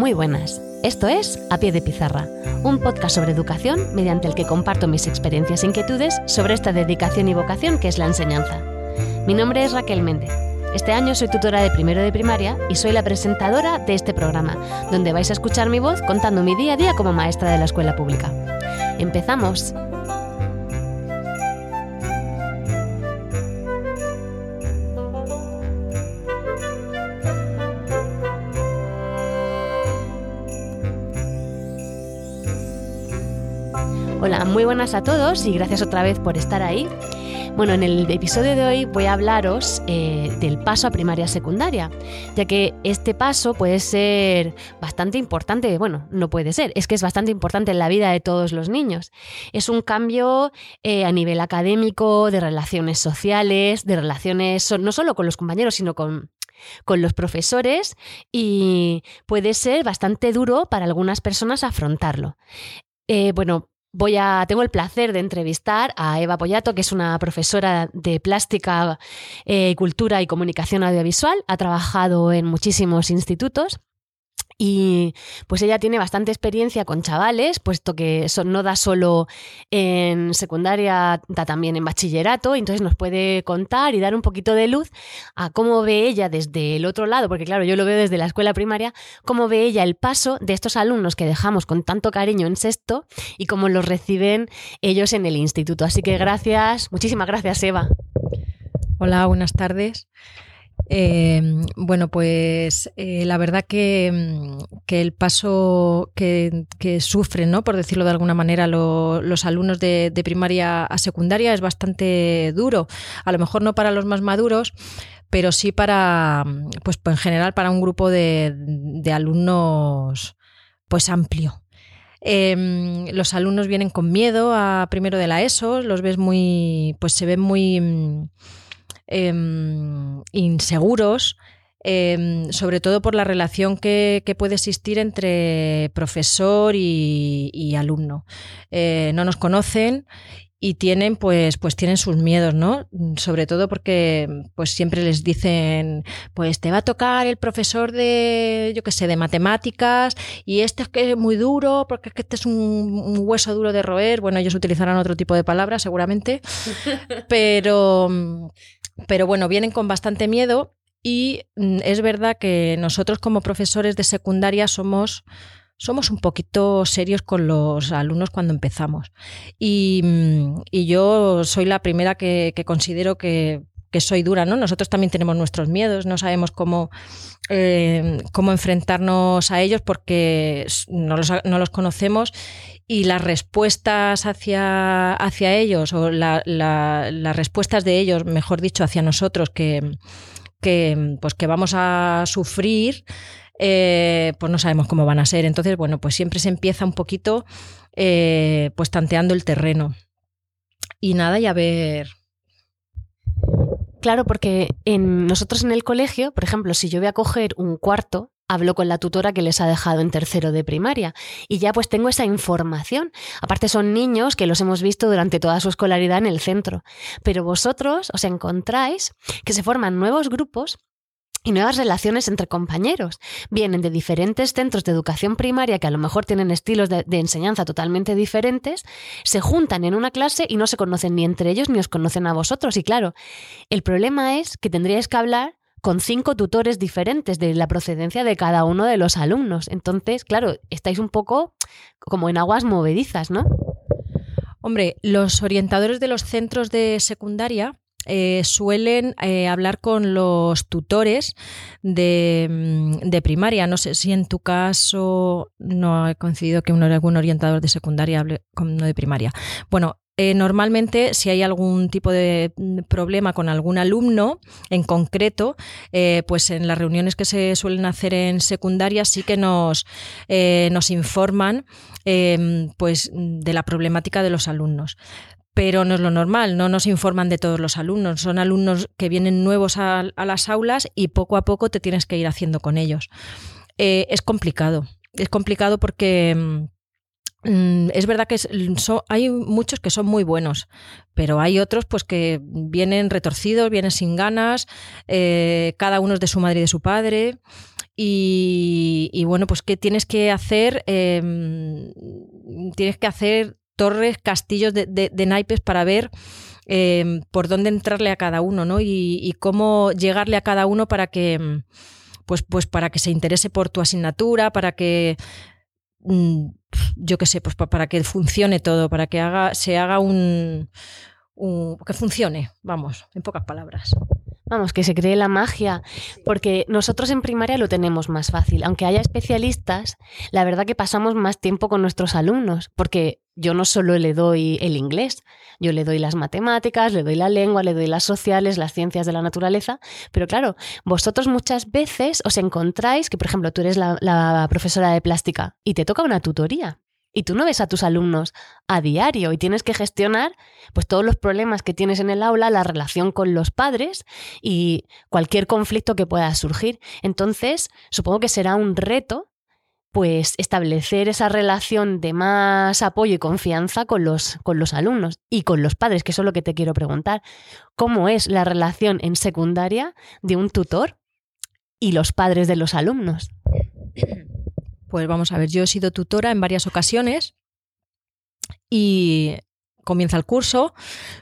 Muy buenas, esto es A Pie de Pizarra, un podcast sobre educación mediante el que comparto mis experiencias e inquietudes sobre esta dedicación y vocación que es la enseñanza. Mi nombre es Raquel Méndez. Este año soy tutora de primero de primaria y soy la presentadora de este programa, donde vais a escuchar mi voz contando mi día a día como maestra de la escuela pública. ¡Empezamos! Buenas a todos y gracias otra vez por estar ahí. Bueno, en el episodio de hoy voy a hablaros eh, del paso a primaria secundaria, ya que este paso puede ser bastante importante, bueno, no puede ser, es que es bastante importante en la vida de todos los niños. Es un cambio eh, a nivel académico, de relaciones sociales, de relaciones no solo con los compañeros, sino con, con los profesores y puede ser bastante duro para algunas personas afrontarlo. Eh, bueno, Voy a, tengo el placer de entrevistar a Eva Pollato, que es una profesora de plástica, eh, cultura y comunicación audiovisual. Ha trabajado en muchísimos institutos y pues ella tiene bastante experiencia con chavales, puesto que no da solo en secundaria, da también en bachillerato, entonces nos puede contar y dar un poquito de luz a cómo ve ella desde el otro lado, porque claro, yo lo veo desde la escuela primaria, cómo ve ella el paso de estos alumnos que dejamos con tanto cariño en sexto y cómo los reciben ellos en el instituto. Así que gracias, muchísimas gracias Eva. Hola, buenas tardes. Eh, bueno, pues eh, la verdad que, mm, el paso que, sufren, ¿no? por decirlo de alguna manera, lo, los alumnos de, primaria a secundaria es bastante duro. A lo mejor no para los más maduros, pero sí para, pues en general, para un grupo de, alumnos pues amplio. Eh, los alumnos vienen con miedo a primero de la ESO, los ves muy, pues se ven muy mm, eh, inseguros, eh, sobre todo por la relación que, que puede existir entre profesor y, y alumno. Eh, no nos conocen y tienen pues pues tienen sus miedos, ¿no? Sobre todo porque pues siempre les dicen, pues te va a tocar el profesor de yo qué sé, de matemáticas y este es que es muy duro porque es que este es un, un hueso duro de roer. Bueno, ellos utilizarán otro tipo de palabras seguramente, pero pero bueno, vienen con bastante miedo y mm, es verdad que nosotros como profesores de secundaria somos somos un poquito serios con los alumnos cuando empezamos. Y, mm, y yo soy la primera que, considero que, que, soy dura, ¿no? Nosotros también tenemos nuestros miedos, no sabemos cómo, eh, cómo enfrentarnos a ellos porque no los, no los conocemos y las respuestas hacia, hacia ellos, o la, la, las respuestas de ellos, mejor dicho, hacia nosotros, que, que, pues que vamos a sufrir, eh, pues no sabemos cómo van a ser. Entonces, bueno, pues siempre se empieza un poquito eh, pues tanteando el terreno. Y nada, y a ver. Claro, porque en, nosotros en el colegio, por ejemplo, si yo voy a coger un cuarto, hablo con la tutora que les ha dejado en tercero de primaria y ya pues tengo esa información. Aparte son niños que los hemos visto durante toda su escolaridad en el centro, pero vosotros os encontráis que se forman nuevos grupos y nuevas relaciones entre compañeros. Vienen de diferentes centros de educación primaria que a lo mejor tienen estilos de, de, enseñanza totalmente diferentes, se juntan en una clase y no se conocen ni entre ellos ni os conocen a vosotros. Y claro, el problema es que tendríais que hablar con cinco tutores diferentes de la procedencia de cada uno de los alumnos. Entonces, claro, estáis un poco como en aguas movedizas, ¿no? Hombre, los orientadores de los centros de secundaria eh, suelen eh, hablar con los tutores de, mm, de, primaria. No sé si en tu caso no he coincidido que uno, algún orientador de secundaria hable con uno de primaria. Bueno, eh, normalmente, si hay algún tipo de mm, problema con algún alumno en concreto, eh, pues en las reuniones que se suelen hacer en secundaria sí que nos, eh, informan em, pues, de la problemática de los alumnos. Pero no es lo normal, no nos informan de todos los alumnos, son alumnos que vienen nuevos a, las aulas y poco a poco te tienes que ir haciendo con ellos. es complicado, es complicado porque Mm, es verdad que hay muchos que son muy buenos, pero hay otros pues que vienen retorcidos, vienen sin ganas, eh, cada uno es de su madre y de su padre. Y, bueno, pues ¿qué tienes que hacer? Em, tienes que hacer torres, castillos de, naipes para ver em, por dónde entrarle a cada uno, ¿no? Y, y, cómo llegarle a cada uno para que, pues, pues para que se interese por tu asignatura, para que mm, yo qué sé, pues para que funcione todo, para que haga, se haga un, un, que funcione, vamos, en pocas palabras. Vamos, que se cree la magia, porque nosotros en primaria lo tenemos más fácil. Aunque haya especialistas, la verdad que pasamos más tiempo con nuestros alumnos, porque yo no solo le doy el inglés, yo le doy las matemáticas, le doy la lengua, le doy las sociales, las ciencias de la naturaleza, pero claro, vosotros muchas veces os encontráis que, por ejemplo, tú eres la, la profesora de plástica y te toca una tutoría y tú no ves a tus alumnos a diario y tienes que gestionar pues todos los problemas que tienes en el aula, la relación con los padres y cualquier conflicto que pueda surgir. Entonces, supongo que será un reto pues establecer esa relación de más apoyo y confianza con los, con los alumnos y con los padres, que eso es lo que te quiero preguntar. ¿Cómo es la relación en secundaria de un tutor y los padres de los alumnos? Pues vamos a ver, yo he sido tutora en varias ocasiones y comienza el curso,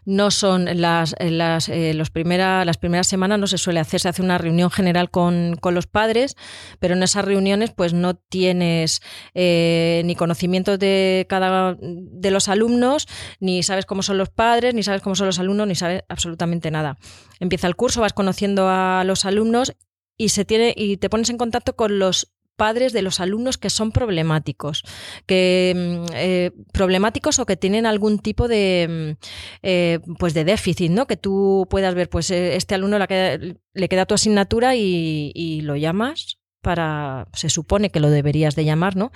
no son las, las, eh, los primera, las primeras semanas no se suele hacer, se hace una reunión general con, con los padres, pero en esas reuniones pues no tienes eh, ni conocimiento de cada de los alumnos, ni sabes cómo son los padres, ni sabes cómo son los alumnos, ni sabes absolutamente nada. Empieza el curso, vas conociendo a los alumnos y se tiene y te pones en contacto con los padres de los alumnos que son problemáticos, que mm, eh, problemáticos o que tienen algún tipo de mm, eh, pues de déficit, ¿no? Que tú puedas ver, pues eh, este alumno le queda tu asignatura y, lo llamas para, se supone que lo deberías de llamar, ¿no?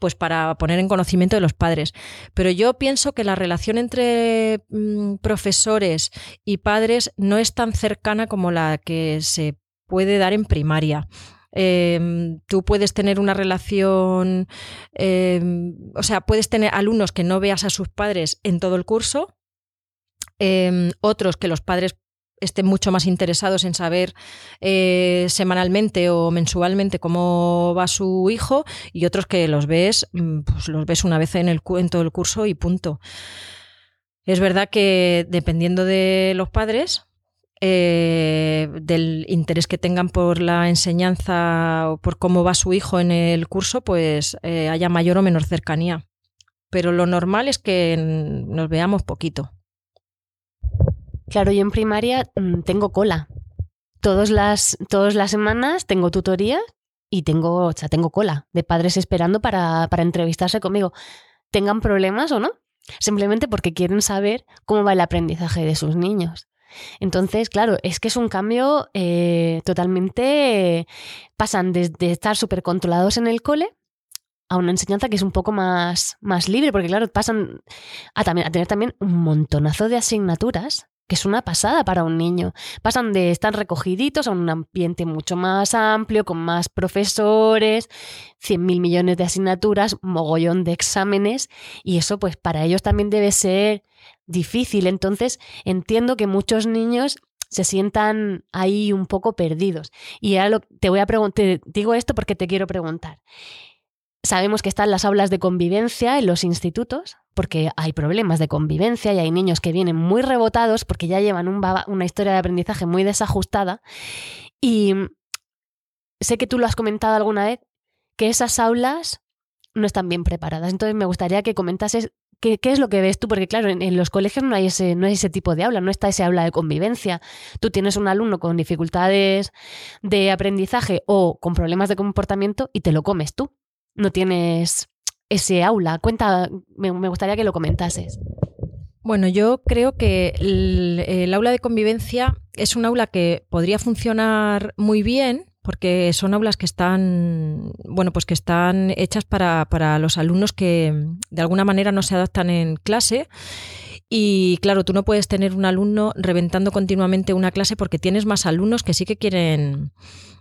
Pues para poner en conocimiento de los padres. Pero yo pienso que la relación entre mm, profesores y padres no es tan cercana como la que se puede dar en primaria. Em, tú puedes tener una relación, em, o sea, puedes tener alumnos que no veas a sus padres en todo el curso, em, otros que los padres estén mucho más interesados en saber eh, semanalmente o mensualmente cómo va su hijo y otros que los ves, mm, pues los ves una vez en, el, en todo el curso y punto. Es verdad que dependiendo de los padres, eh, del interés que tengan por la enseñanza o por cómo va su hijo en el curso, pues eh, haya mayor o menor cercanía. Pero lo normal es que nos veamos poquito. Claro, yo en primaria mm, tengo cola. Todas las, todas las semanas tengo tutorías y tengo, o sea, tengo cola de padres esperando para, para entrevistarse conmigo. Tengan problemas o no, simplemente porque quieren saber cómo va el aprendizaje de sus niños. Entonces, claro, es que es un cambio eh, totalmente... pasan desde estar súper controlados en el cole a una enseñanza que es un poco más, más libre, porque claro, pasan a, también, a tener también un montonazo de asignaturas que es una pasada para un niño. Pasan de estar recogiditos a un ambiente mucho más amplio, con más profesores, 100 mil millones de asignaturas, mogollón de exámenes, y eso pues para ellos también debe ser difícil. Entonces entiendo que muchos niños se sientan ahí un poco perdidos. Y ahora te voy a preguntar, digo esto porque te quiero preguntar. Sabemos que están las aulas de convivencia en los institutos, porque hay problemas de convivencia y hay niños que vienen muy rebotados porque ya llevan una historia de aprendizaje muy desajustada. Y sé que tú lo has comentado alguna vez, que esas aulas no están bien preparadas. Entonces me gustaría que comentases qué, es lo que ves tú, porque claro, en, los colegios no hay, ese, no hay ese tipo de aula, no está ese aula de convivencia. Tú tienes un alumno con dificultades de aprendizaje o con problemas de comportamiento y te lo comes tú. No tienes ese aula. Cuenta, me, gustaría que lo comentases. Bueno, yo creo que el, aula de convivencia es un aula que podría funcionar muy bien porque son aulas que están, bueno, pues que están hechas para, para los alumnos que de alguna manera no se adaptan en clase. Y claro, tú no puedes tener un alumno reventando continuamente una clase porque tienes más alumnos que sí que quieren,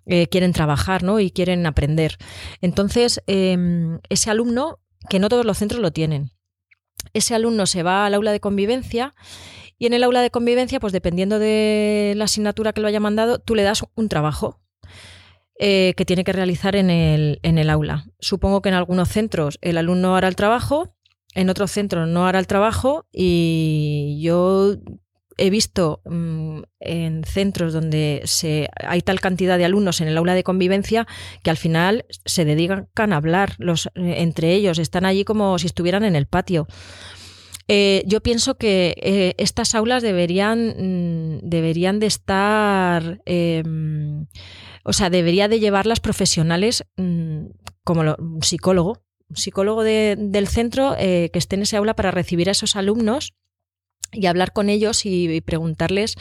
eh, quieren trabajar ¿no? y quieren aprender. Entonces, em, ese alumno, que no todos los centros lo tienen, ese alumno se va al aula de convivencia y en el aula de convivencia, pues dependiendo de la asignatura que lo haya mandado, tú le das un trabajo. Eh, que tiene que realizar en el, en el aula. Supongo que en algunos centros el alumno hará el trabajo, en otros centros no hará el trabajo y yo he visto mm, en centros donde se, hay tal cantidad de alumnos en el aula de convivencia que al final se dedican a hablar los, eh, entre ellos, están allí como si estuvieran en el patio. Eh, yo pienso que estas aulas deberían, mm, deberían de estar em, o sea, debería de llevarlas profesionales mm, como un psicólogo, un psicólogo del centro eh, que esté en ese aula para recibir a esos alumnos y hablar con ellos y, preguntarles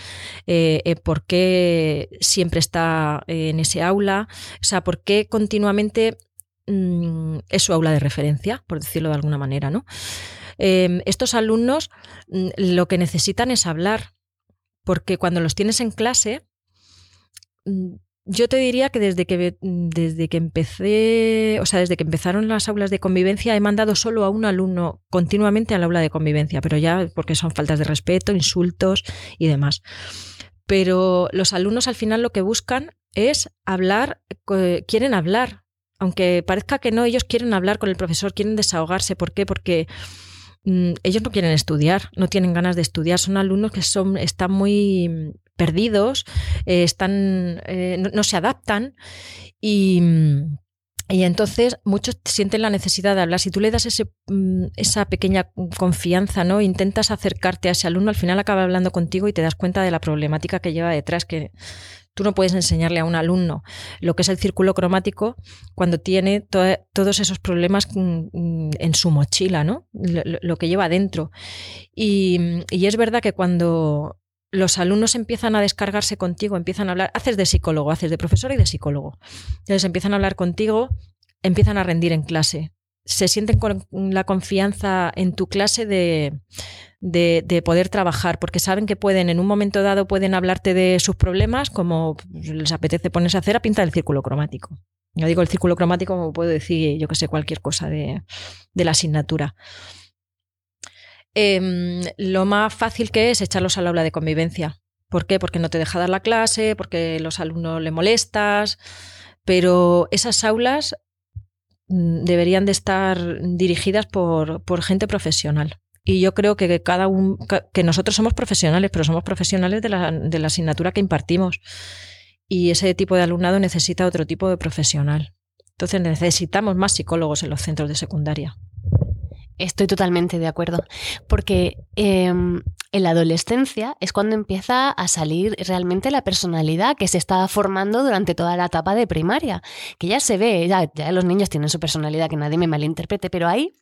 eh, eh, por qué siempre está en ese aula, o sea, por qué continuamente mm, es su aula de referencia, por decirlo de alguna manera, ¿no? Em, estos alumnos mm, lo que necesitan es hablar, porque cuando los tienes en clase, yo te diría que desde que desde que empecé, o sea, desde que empezaron las aulas de convivencia, he mandado solo a un alumno continuamente al aula de convivencia, pero ya porque son faltas de respeto, insultos y demás. Pero los alumnos al final lo que buscan es hablar, quieren hablar, aunque parezca que no, ellos quieren hablar con el profesor, quieren desahogarse. ¿Por qué? Porque mm, ellos no quieren estudiar, no tienen ganas de estudiar, son alumnos que son, están muy perdidos, eh, están, eh, no, se adaptan y, y, entonces muchos sienten la necesidad de hablar. Si tú le das ese, mm, esa pequeña confianza, ¿no? Intentas acercarte a ese alumno, al final acaba hablando contigo y te das cuenta de la problemática que lleva detrás, que Tú no puedes enseñarle a un alumno lo que es el círculo cromático cuando tiene todos esos problemas mm, mm, en su mochila, ¿no? Lo, que lleva dentro. y, es verdad que cuando los alumnos empiezan a descargarse contigo, empiezan a hablar, haces de psicólogo, haces de profesor y de psicólogo. Entonces empiezan a hablar contigo, empiezan a rendir en clase. Se sienten con la confianza en tu clase de, de, poder trabajar, porque saben que pueden, en un momento dado, pueden hablarte de sus problemas, como les apetece ponerse a hacer, a pintar el círculo cromático. Yo digo el círculo cromático como puedo decir, yo que sé, cualquier cosa de, de la asignatura. Em, lo más fácil que es echarlos al aula de convivencia. ¿Por qué? Porque no te deja dar la clase, porque los alumnos le molestas, pero esas aulas mm, deberían de estar dirigidas por, gente profesional. Y yo creo que cada un, que nosotros somos profesionales, pero somos profesionales de la, de la asignatura que impartimos. Y ese tipo de alumnado necesita otro tipo de profesional. Entonces necesitamos más psicólogos en los centros de secundaria. Estoy totalmente de acuerdo, porque em, en la adolescencia es cuando empieza a salir realmente la personalidad que se está formando durante toda la etapa de primaria, que ya se ve, ya, los niños tienen su personalidad, que nadie me malinterprete, pero ahí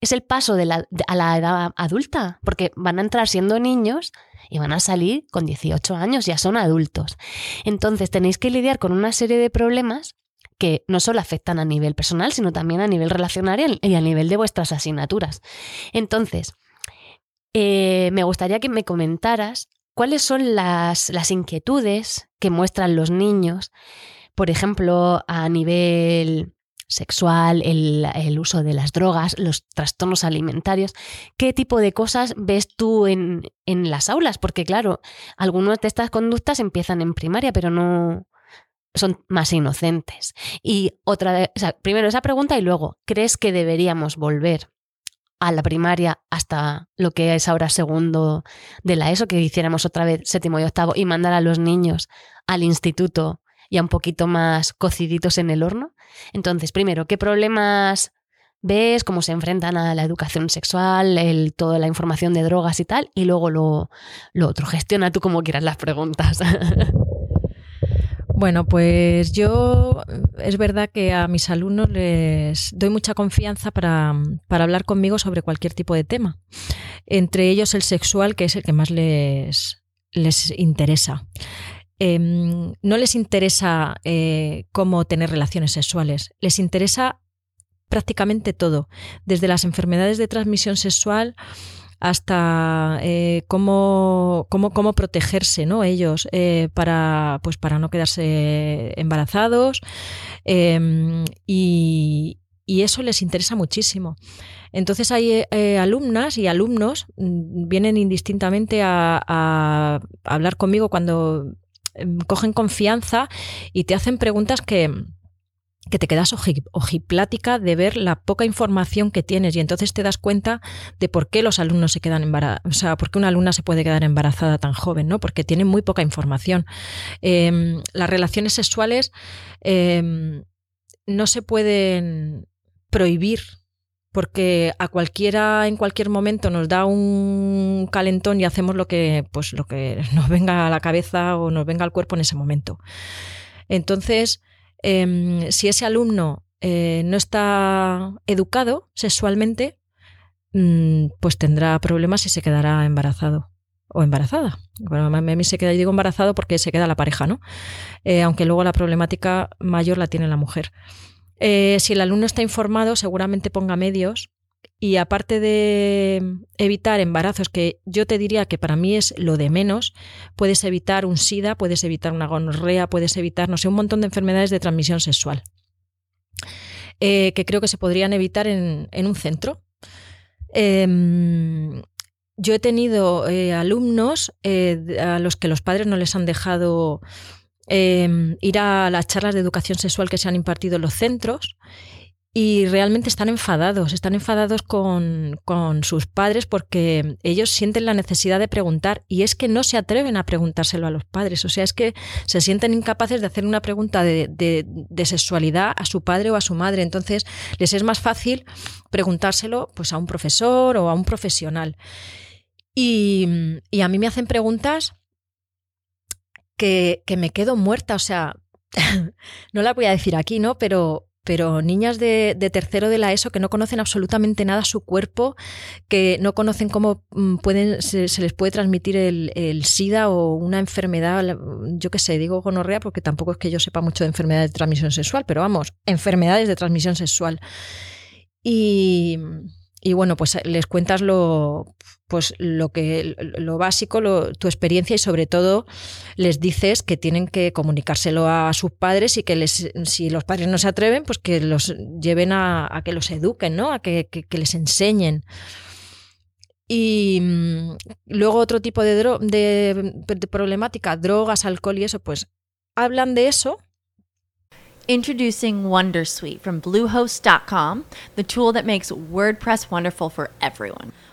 es el paso de la, a la edad adulta, porque van a entrar siendo niños y van a salir con 18 años, ya son adultos. Entonces tenéis que lidiar con una serie de problemas que no solo afectan a nivel personal, sino también a nivel relacional y a nivel de vuestras asignaturas. Entonces, eh, me gustaría que me comentaras cuáles son las, las inquietudes que muestran los niños, por ejemplo, a nivel sexual, el, el, uso de las drogas, los trastornos alimentarios. ¿Qué tipo de cosas ves tú en, en las aulas? Porque claro, algunas de estas conductas empiezan en primaria, pero no son más inocentes. Y otra, primero esa pregunta y luego, ¿crees que deberíamos volver a la primaria hasta lo que es ahora segundo de la ESO, que hiciéramos otra vez séptimo y octavo y mandar a los niños al instituto ya un poquito más cociditos en el horno. Entonces, primero, ¿qué problemas ves? ¿Cómo se enfrentan a la educación sexual, el, toda la información de drogas y tal? Y luego lo, lo otro, gestiona tú como quieras las preguntas. Bueno, pues yo es verdad que a mis alumnos les doy mucha confianza para, hablar conmigo sobre cualquier tipo de tema. Entre ellos el sexual, que es el que más les, les interesa. Em, no les interesa eh, cómo tener relaciones sexuales, les interesa prácticamente todo, desde las enfermedades de transmisión sexual hasta eh, cómo, cómo, cómo, protegerse ¿no? ellos eh, para, pues para no quedarse embarazados em, y, eso les interesa muchísimo. Entonces hay eh, alumnas y alumnos mm, vienen indistintamente a, hablar conmigo cuando em, cogen confianza y te hacen preguntas que, que te quedas ojiplática de ver la poca información que tienes y entonces te das cuenta de por qué los alumnos se quedan embarazados, o sea, por qué una alumna se puede quedar embarazada tan joven, ¿no? Porque tiene muy poca información. Em, las relaciones sexuales em, no se pueden prohibir porque a cualquiera en cualquier momento nos da un calentón y hacemos lo que pues lo que nos venga a la cabeza o nos venga al cuerpo en ese momento. Entonces, Em, si ese alumno eh, no está educado sexualmente, mm, pues tendrá problemas y se quedará embarazado o embarazada. Bueno, a mí se queda, digo embarazado porque se queda la pareja, ¿no? Eh, aunque luego la problemática mayor la tiene la mujer. Eh, si el alumno está informado, seguramente ponga medios y aparte de evitar embarazos, que yo te diría que para mí es lo de menos, puedes evitar un SIDA, puedes evitar una gonorrea, puedes evitar, no sé, un montón de enfermedades de transmisión sexual, eh, que creo que se podrían evitar en, un centro. Em, yo he tenido eh, alumnos eh, a los que los padres no les han dejado em, ir a las charlas de educación sexual que se han impartido en los centros y realmente están enfadados, están enfadados con, sus padres porque ellos sienten la necesidad de preguntar y es que no se atreven a preguntárselo a los padres, o sea, es que se sienten incapaces de hacer una pregunta de, de, sexualidad a su padre o a su madre, entonces les es más fácil preguntárselo pues a un profesor o a un profesional. Y, y a mí me hacen preguntas que, que me quedo muerta, o sea, no la voy a decir aquí, ¿no? Pero, pero niñas de, tercero de la ESO que no conocen absolutamente nada su cuerpo, que no conocen cómo mm, pueden, se, les puede transmitir el, SIDA o una enfermedad, yo qué sé, digo gonorrea porque tampoco es que yo sepa mucho de enfermedades de transmisión sexual, pero vamos, enfermedades de transmisión sexual. Y, y bueno, pues les cuentas lo, pues lo que lo básico, tu experiencia y sobre todo les dices que tienen que comunicárselo a sus padres y que les, si los padres no se atreven, pues que los lleven a, que los eduquen, ¿no? A que, les enseñen. Y mm, luego otro tipo de, de, de problemática, drogas, alcohol y eso, pues hablan de eso, Introducing Wondersuite from Bluehost.com, the tool that makes WordPress wonderful for everyone.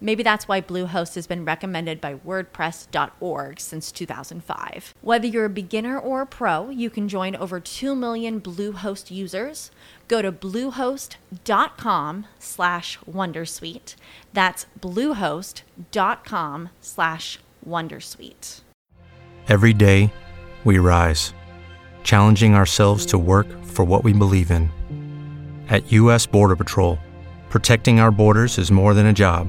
Maybe that's why Bluehost has been recommended by WordPress.org since 2005. Whether you're a beginner or a pro, you can join over 2 million Bluehost users. Go to bluehost.com slash wondersuite. That's bluehost.com slash wondersuite. Every day, we rise, challenging ourselves to work for what we believe in. At U.S. Border Patrol, protecting our borders is more than a job,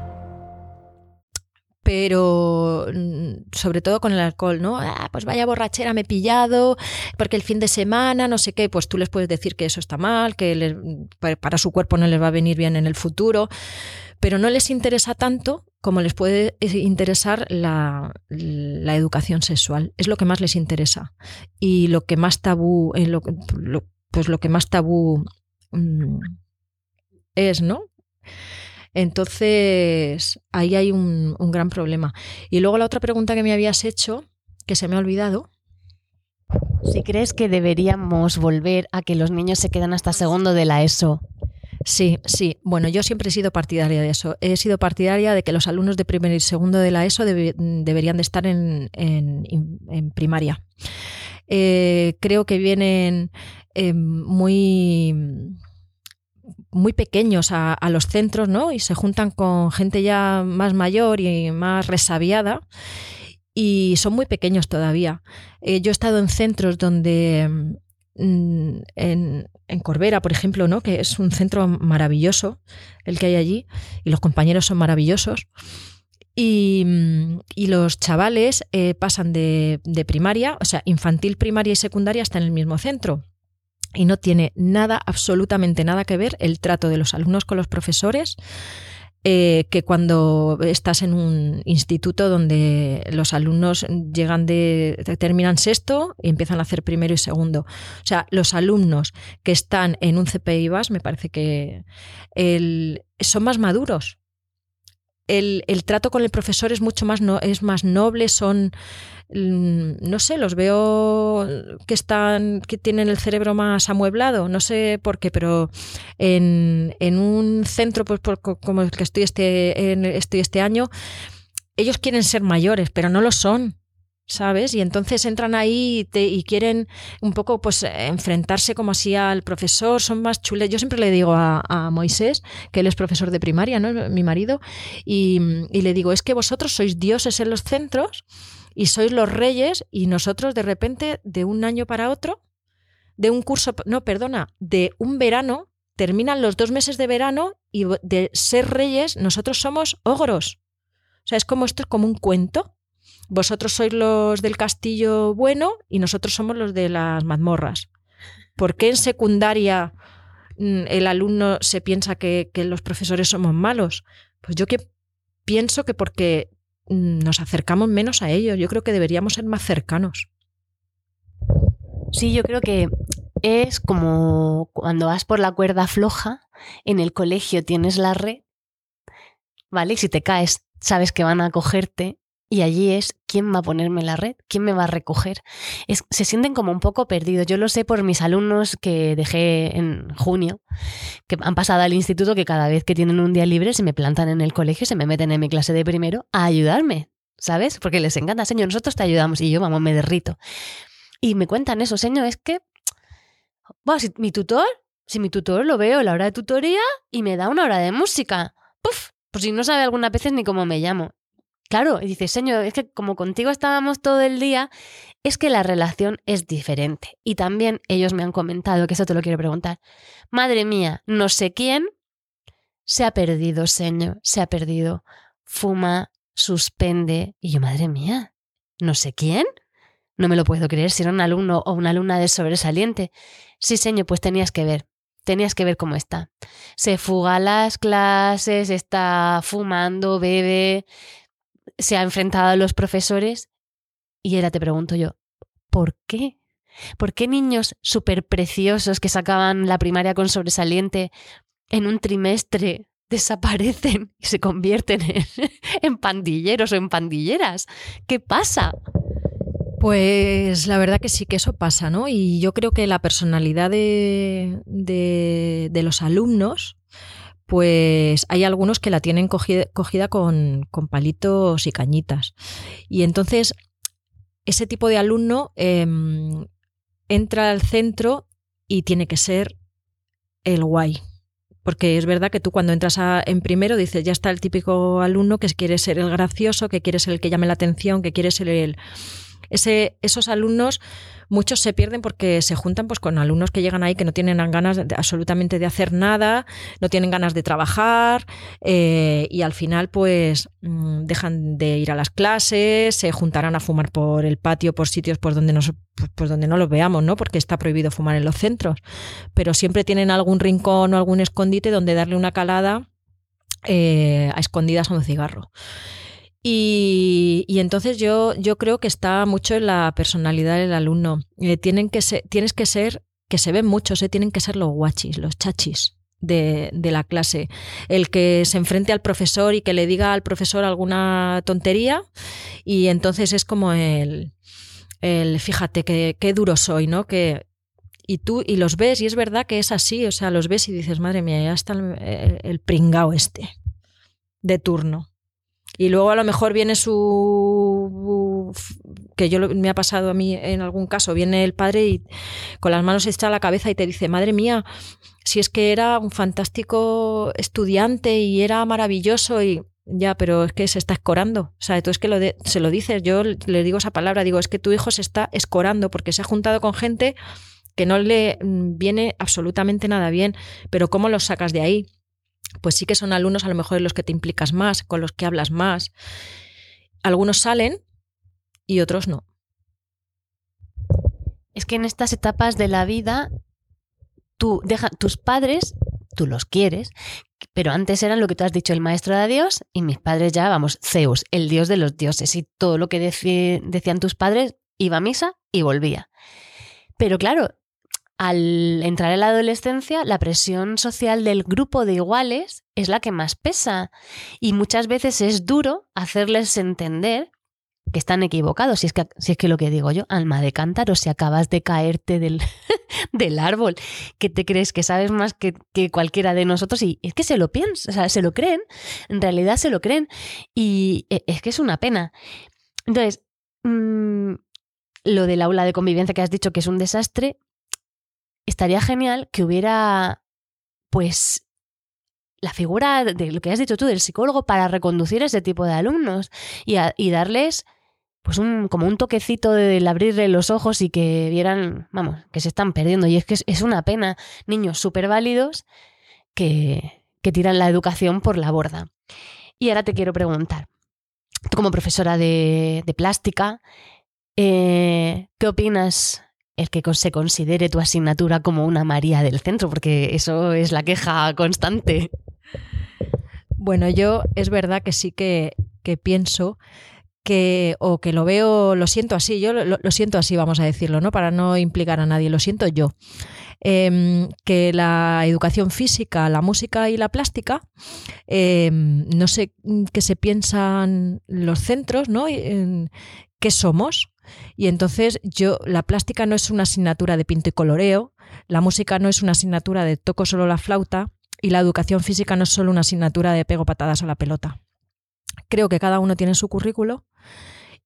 pero mm, sobre todo con el alcohol, ¿no? Ah, pues vaya borrachera me he pillado, porque el fin de semana, no sé qué, pues tú les puedes decir que eso está mal, que les- para su cuerpo no les va a venir bien en el futuro, pero no les interesa tanto como les puede interesar la, educación sexual. Es lo que más les interesa. Y lo que más tabú, eh, pues lo que más tabú mm, es, ¿no? Entonces, ahí hay un, un gran problema. Y luego la otra pregunta que me habías hecho, que se me ha olvidado. Si crees que deberíamos volver a que los niños se quedan hasta segundo de la ESO. Sí, sí. Bueno, yo siempre he sido partidaria de eso. He sido partidaria de que los alumnos de primero y segundo de la ESO debe- deberían de estar en, en- en primaria. Eh, creo que vienen eh, muy muy pequeños a, los centros, ¿no? Y se juntan con gente ya más mayor y más resabiada y son muy pequeños todavía. Eh, yo he estado en centros donde mm, en, Corbera, por ejemplo, ¿no? que es un centro maravilloso el que hay allí, y los compañeros son maravillosos. Y, mm, los chavales eh, pasan de primaria, o sea, infantil, primaria y secundaria hasta en el mismo centro. Y no tiene nada, absolutamente nada que ver el trato de los alumnos con los profesores eh, que cuando estás en un instituto donde los alumnos llegan de terminan sexto y empiezan a hacer primero y segundo. O sea, los alumnos que están en un CPI VAS me parece que el- son más maduros. El, el trato con el profesor es mucho más no, es más noble, son mm, no sé, los veo que están, que tienen el cerebro más amueblado, no sé por qué, pero en, en un centro pues, por- co- como el que estoy este, en- estoy este año, ellos quieren ser mayores, pero no lo son. ¿Sabes? Y entonces entran ahí y, te- y quieren un poco pues enfrentarse como así al profesor, son más chules. Yo siempre le digo a, Moisés, que él es profesor de primaria, ¿no? Mi marido, y, y le digo, es que vosotros sois dioses en los centros y sois los reyes y nosotros de repente de un año para otro, de un curso, no, perdona, de un verano, terminan los dos meses de verano y de ser reyes nosotros somos ogros. O sea, es como esto es como un cuento. Vosotros sois los del castillo bueno y nosotros somos los de las mazmorras. ¿Por qué en secundaria mm, el alumno se piensa que, los profesores somos malos? Pues yo que pienso que porque mm, nos acercamos menos a ellos. Yo creo que deberíamos ser más cercanos. Sí, yo creo que es como cuando vas por la cuerda floja, en el colegio tienes la red, ¿vale? Y si te caes, sabes que van a cogerte y allí es quién va a ponerme la red, quién me va a recoger. Se sienten como un poco perdidos. Yo lo sé por mis alumnos que dejé en junio, que han pasado al instituto, que cada vez que tienen un día libre se me plantan en el colegio, se me meten en mi clase de primero a ayudarme, ¿sabes? Porque les encanta, señor, nosotros te ayudamos y yo, vamos, me derrito. Y me cuentan eso, señor, es que, bueno, si mi tutor, si mi tutor lo veo a la hora de tutoría y me da una hora de música, puf, pues si no sabe algunas veces ni cómo me llamo. Claro, y dice, señor, es que como contigo estábamos todo el día, es que la relación es diferente. Y también ellos me han comentado, que eso te lo quiero preguntar, madre mía, no sé quién se ha perdido, señor, se ha perdido, fuma, suspende, y yo, madre mía, no sé quién. No me lo puedo creer si era un alumno o una alumna de sobresaliente. Sí, señor, pues tenías que ver. Tenías que ver cómo está. Se fuga a las clases, está fumando, bebe, se ha enfrentado a los profesores. Y ahora te pregunto yo, ¿por qué? ¿Por qué niños súper preciosos que sacaban la primaria con sobresaliente en un trimestre desaparecen y se convierten en, en pandilleros o en pandilleras. ¿Qué pasa? Pues la verdad que sí que eso pasa, ¿no? Y yo creo que la personalidad de, de, de los alumnos, pues hay algunos que la tienen cogida, con, palitos y cañitas. Y entonces, ese tipo de alumno eh, entra al centro y tiene que ser el guay. Porque es verdad que tú cuando entras a, en primero dices, ya está el típico alumno que quiere ser el gracioso, que quiere ser el que llame la atención, que quiere ser el ese, esos alumnos, muchos se pierden porque se juntan pues, con alumnos que llegan ahí que no tienen ganas de, absolutamente de hacer nada, no tienen ganas de trabajar eh, y al final pues mm, dejan de ir a las clases, se juntarán a fumar por el patio, por sitios pues, donde, nos, pues, donde no los veamos, ¿no? porque está prohibido fumar en los centros, pero siempre tienen algún rincón o algún escondite donde darle una calada eh, a escondidas a un cigarro. Y, y, entonces yo, yo creo que está mucho en la personalidad del alumno. Eh, tienen que ser, tienes que ser, que se ven muchos, eh, tienen que ser los guachis, los chachis. De, de, la clase. El que se enfrente al profesor y que le diga al profesor alguna tontería y entonces es como el, el fíjate que, qué duro soy, ¿no? Que, y tú y los ves y es verdad que es así, o sea, los ves y dices, madre mía, ya está el, el pringao este de turno. Y luego a lo mejor viene su que yo me ha pasado a mí en algún caso, viene el padre y con las manos echa la cabeza y te dice, madre mía, si es que era un fantástico estudiante y era maravilloso y ya, pero es que se está escorando. O sea, tú es que lo se lo dices, yo le digo esa palabra, digo, es que tu hijo se está escorando porque se ha juntado con gente que no le mm, viene absolutamente nada bien, pero ¿cómo los sacas de ahí? Pues sí que son alumnos a lo mejor los que te implicas más, con los que hablas más. Algunos salen y otros no. Es que en estas etapas de la vida, tú deja, tus padres, tú los quieres, pero antes eran lo que tú has dicho, el maestro de Dios, y mis padres ya, vamos, Zeus, el dios de los dioses, y todo lo que decían tus padres iba a misa y volvía. Pero claro, al entrar en la adolescencia, la presión social del grupo de iguales es la que más pesa y muchas veces es duro hacerles entender que están equivocados. Si es que, si es que lo que digo yo, alma de cántaro, si acabas de caerte del, del árbol, que te crees que sabes más que, que, cualquiera de nosotros y es que se lo piensan, o sea, se lo creen, en realidad se lo creen y e, es que es una pena. Entonces, mmm, lo del aula de convivencia que has dicho que es un desastre, estaría genial que hubiera, pues, la figura de lo que has dicho tú del psicólogo para reconducir a ese tipo de alumnos y, darles pues un, como un toquecito de abrirle los ojos y que vieran, vamos, que se están perdiendo. Y es que es, es una pena, niños súper válidos que, que tiran la educación por la borda. Y ahora te quiero preguntar, tú como profesora de, de plástica, eh, ¿qué opinas el que se considere tu asignatura como una María del centro, porque eso es la queja constante. Bueno, yo es verdad que sí que, que pienso que, o que lo veo, lo siento así, yo lo, siento así, vamos a decirlo, ¿no? Para no implicar a nadie, lo siento yo. Eh, que la educación física, la música y la plástica, eh, no sé qué se piensan los centros, ¿no? ¿Qué somos? Y entonces yo, la plástica no es una asignatura de pinto y coloreo, la música no es una asignatura de toco solo la flauta y la educación física no es solo una asignatura de pego patadas a la pelota. Creo que cada uno tiene su currículo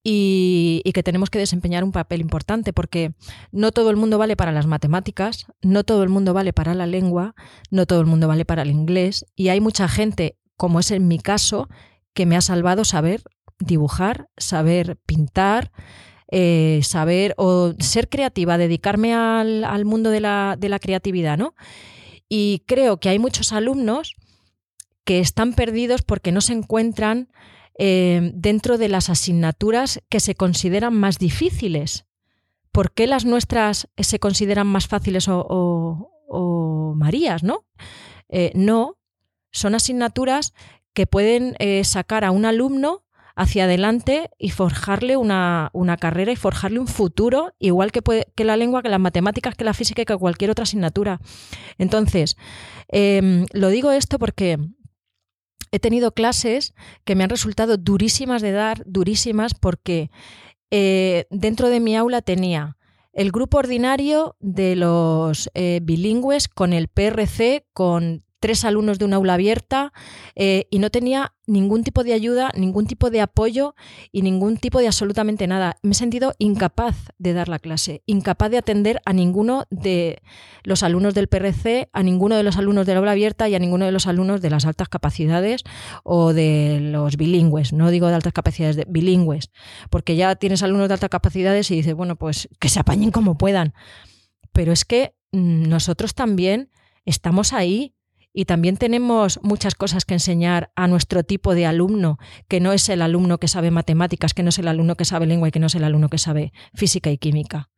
y, y, que tenemos que desempeñar un papel importante porque no todo el mundo vale para las matemáticas, no todo el mundo vale para la lengua, no todo el mundo vale para el inglés y hay mucha gente, como es en mi caso, que me ha salvado saber dibujar, saber pintar, eh, saber o ser creativa, dedicarme al, al mundo de la, de la, creatividad, ¿no? Y creo que hay muchos alumnos que están perdidos porque no se encuentran eh, dentro de las asignaturas que se consideran más difíciles. ¿Por qué las nuestras se consideran más fáciles o, o, Marías, no? Eh, no, son asignaturas que pueden sacar a un alumno hacia adelante y forjarle una, una carrera y forjarle un futuro, igual que, puede, que la lengua, que las matemáticas, que la física y que cualquier otra asignatura. Entonces, em, lo digo esto porque he tenido clases que me han resultado durísimas de dar, durísimas porque eh, dentro de mi aula tenía el grupo ordinario de los eh, bilingües con el PRC, con tres alumnos de un aula abierta eh, y no tenía ningún tipo de ayuda, ningún tipo de apoyo y ningún tipo de absolutamente nada. Me he sentido incapaz de dar la clase, incapaz de atender a ninguno de los alumnos del PRC, a ninguno de los alumnos del aula abierta y a ninguno de los alumnos de las altas capacidades o de los bilingües. No digo de altas capacidades, de bilingües, porque ya tienes alumnos de altas capacidades y dices, bueno, pues que se apañen como puedan. Pero es que mm, nosotros también estamos ahí y también tenemos muchas cosas que enseñar a nuestro tipo de alumno, que no es el alumno que sabe matemáticas, que no es el alumno que sabe lengua y que no es el alumno que sabe física y química.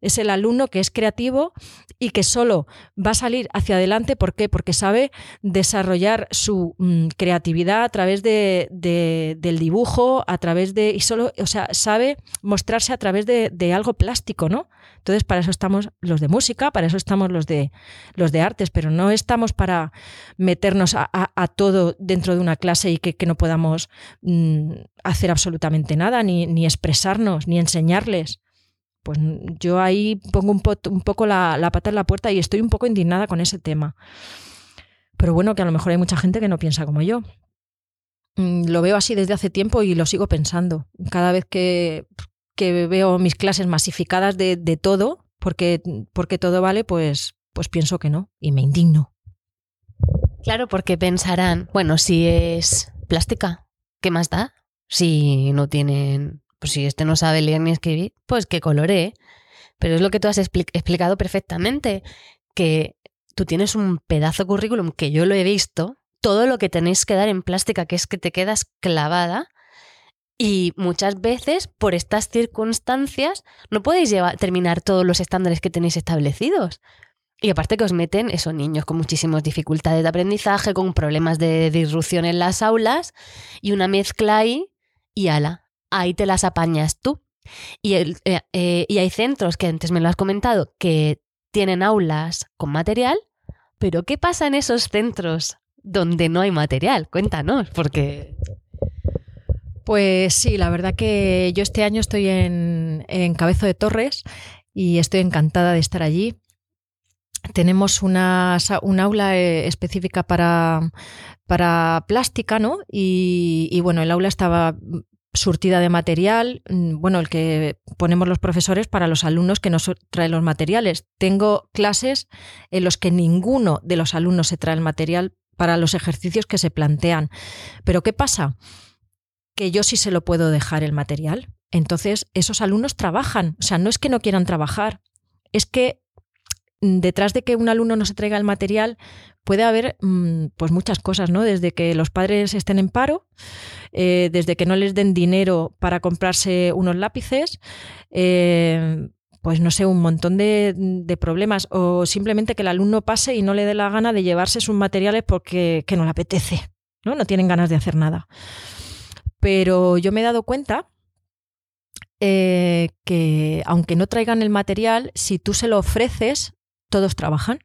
Es el alumno que es creativo y que solo va a salir hacia adelante. ¿Por qué? Porque sabe desarrollar su mm, creatividad a través de, del dibujo, a través de. y solo, o sea, sabe mostrarse a través de, algo plástico, ¿no? Entonces, para eso estamos los de música, para eso estamos los de los de artes, pero no estamos para meternos a, todo dentro de una clase y que, que no podamos mm, hacer absolutamente nada, ni, ni expresarnos, ni enseñarles pues yo ahí pongo un, poco la, la, pata en la puerta y estoy un poco indignada con ese tema. Pero bueno, que a lo mejor hay mucha gente que no piensa como yo. Mm, lo veo así desde hace tiempo y lo sigo pensando. Cada vez que, que veo mis clases masificadas de, de todo, porque, porque todo vale, pues, pues pienso que no y me indigno. Claro, porque pensarán, bueno, si es plástica, ¿qué más da? Si no tienen pues si este no sabe leer ni escribir, pues que coloree. Pero es lo que tú has explicado perfectamente, que tú tienes un pedazo currículum que yo lo he visto, todo lo que tenéis que dar en plástica, que es que te quedas clavada. Y muchas veces, por estas circunstancias, no podéis llevar, terminar todos los estándares que tenéis establecidos. Y aparte que os meten esos niños con muchísimas dificultades de aprendizaje, con problemas de disrupción en las aulas, y una mezcla ahí, y ala, ahí te las apañas tú. Y, eh, eh, y hay centros que antes me lo has comentado que tienen aulas con material, pero ¿qué pasa en esos centros donde no hay material? Cuéntanos, porque... Pues sí, la verdad que yo este año estoy en, en Cabezo de Torres y estoy encantada de estar allí. Tenemos una, un aula eh, específica para, para plástica, ¿no? Y, bueno, el aula estaba surtida de material, mm, bueno, el que ponemos los profesores para los alumnos que nos traen los materiales. Tengo clases en los que ninguno de los alumnos se trae el material para los ejercicios que se plantean. Pero ¿qué pasa? Que yo sí se lo puedo dejar el material. Entonces, esos alumnos trabajan. O sea, no es que no quieran trabajar, es que detrás de que un alumno no se traiga el material puede haber mm, pues muchas cosas, ¿no? Desde que los padres estén en paro, eh, desde que no les den dinero para comprarse unos lápices, eh, pues no sé, un montón de, problemas, o simplemente que el alumno pase y no le dé la gana de llevarse sus materiales porque que no le apetece, ¿no? No tienen ganas de hacer nada. Pero yo me he dado cuenta eh, que aunque no traigan el material, si tú se lo ofreces, todos trabajan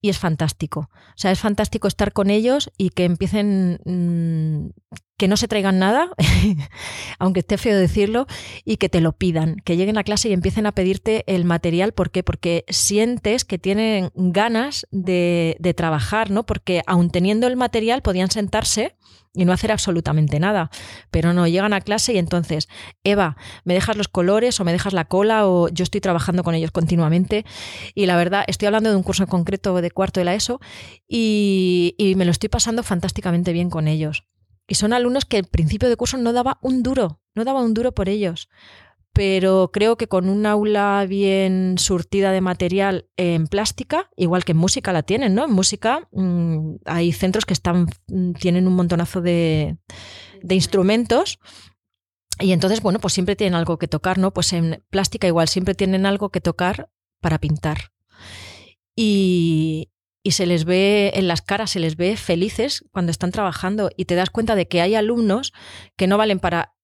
y es fantástico. O sea, es fantástico estar con ellos y que empiecen, mmm, que no se traigan nada, aunque esté feo decirlo, y que te lo pidan, que lleguen a clase y empiecen a pedirte el material. ¿Por qué? Porque sientes que tienen ganas de, de trabajar, ¿no? Porque aun teniendo el material podían sentarse y no hacer absolutamente nada. Pero no, llegan a clase y entonces, Eva, ¿me dejas los colores o me dejas la cola o yo estoy trabajando con ellos continuamente? Y la verdad, estoy hablando de un curso concreto de cuarto de la ESO y me lo estoy pasando fantásticamente bien con ellos. Y son alumnos que al principio de curso no daba un duro, no daba un duro por ellos pero creo que con un aula bien surtida de material en plástica, igual que en música la tienen, ¿no? En música mmm, hay centros que están, mm, tienen un montonazo de, de, instrumentos. Y entonces, bueno, pues siempre tienen algo que tocar, ¿no? Pues en plástica igual siempre tienen algo que tocar para pintar. Y, y se les ve en las caras, se les ve felices cuando están trabajando y te das cuenta de que hay alumnos que no valen para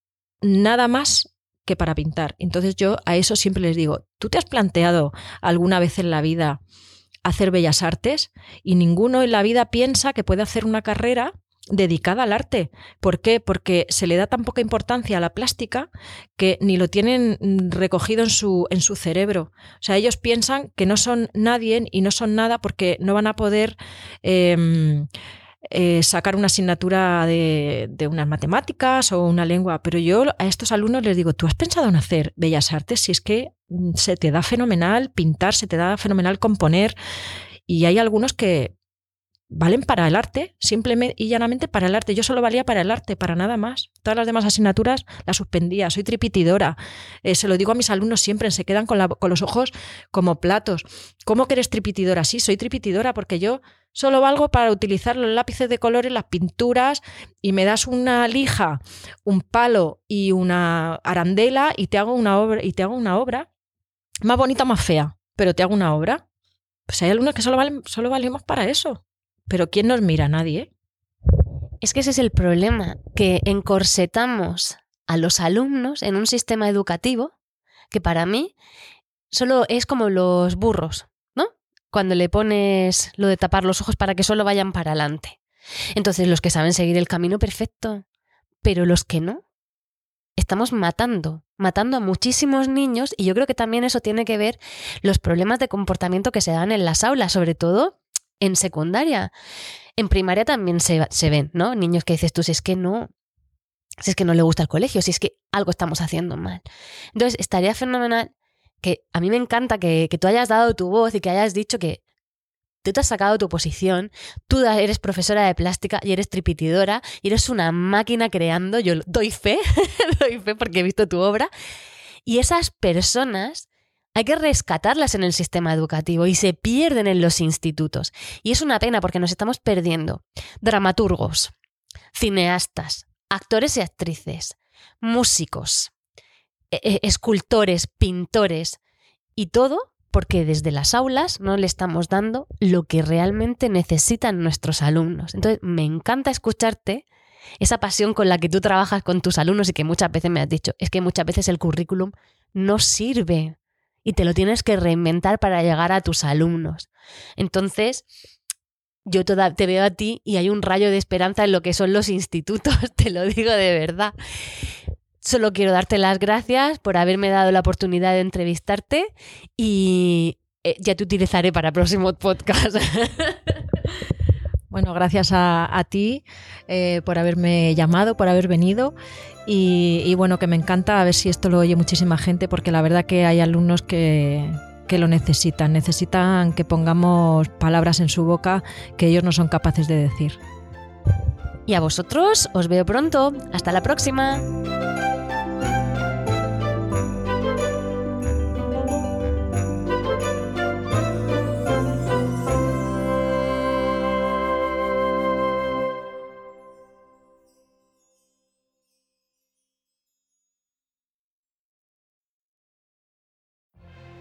nada más que para pintar. Entonces yo a eso siempre les digo, ¿tú te has planteado alguna vez en la vida hacer bellas artes? Y ninguno en la vida piensa que puede hacer una carrera dedicada al arte. ¿Por qué? Porque se le da tan poca importancia a la plástica que ni lo tienen recogido en su, en su cerebro. O sea, ellos piensan que no son nadie y no son nada porque no van a poder em, eh, sacar una asignatura de, de, unas matemáticas o una lengua. Pero yo a estos alumnos les digo, ¿tú has pensado en hacer bellas artes? Si es que mm, se te da fenomenal pintar, se te da fenomenal componer. Y hay algunos que, valen para el arte, simplemente y llanamente para el arte. Yo solo valía para el arte, para nada más. Todas las demás asignaturas las suspendía. Soy tripitidora. Eh, se lo digo a mis alumnos siempre, se quedan con, los ojos como platos. ¿Cómo que eres tripitidora? Sí, soy tripitidora porque yo solo valgo para utilizar los lápices de colores, las pinturas y me das una lija, un palo y una arandela y te hago una obra y te hago una obra más bonita, más fea, pero te hago una obra. Pues hay alumnos que solo, valen, solo valemos para eso. Pero ¿quién nos mira? Nadie. Es que ese es el problema, que encorsetamos a los alumnos en un sistema educativo que para mí solo es como los burros, ¿no? Cuando le pones lo de tapar los ojos para que solo vayan para adelante. Entonces los que saben seguir el camino perfecto, pero los que no, estamos matando, matando a muchísimos niños y yo creo que también eso tiene que ver los problemas de comportamiento que se dan en las aulas, sobre todo en secundaria. En primaria también se, ven, ¿no? Niños que dices tú, si es que no, si es que no le gusta el colegio, si es que algo estamos haciendo mal. Entonces, estaría fenomenal que a mí me encanta que, que tú hayas dado tu voz y que hayas dicho que tú te has sacado tu posición, tú eres profesora de plástica y eres tripitidora y eres una máquina creando, yo doy fe, doy fe porque he visto tu obra, y esas personas hay que rescatarlas en el sistema educativo y se pierden en los institutos. Y es una pena porque nos estamos perdiendo dramaturgos, cineastas, actores y actrices, músicos, e, e, escultores, pintores y todo porque desde las aulas no le estamos dando lo que realmente necesitan nuestros alumnos. Entonces, me encanta escucharte esa pasión con la que tú trabajas con tus alumnos y que muchas veces me has dicho, es que muchas veces el currículum no sirve y te lo tienes que reinventar para llegar a tus alumnos. Entonces, yo te veo a ti y hay un rayo de esperanza en lo que son los institutos, te lo digo de verdad. Solo quiero darte las gracias por haberme dado la oportunidad de entrevistarte y eh, ya te utilizaré para próximos podcasts. Bueno, gracias a, ti eh, por haberme llamado, por haber venido y, bueno, que me encanta a ver si esto lo oye muchísima gente porque la verdad que hay alumnos que, que lo necesitan, necesitan que pongamos palabras en su boca que ellos no son capaces de decir. Y a vosotros os veo pronto. Hasta la próxima.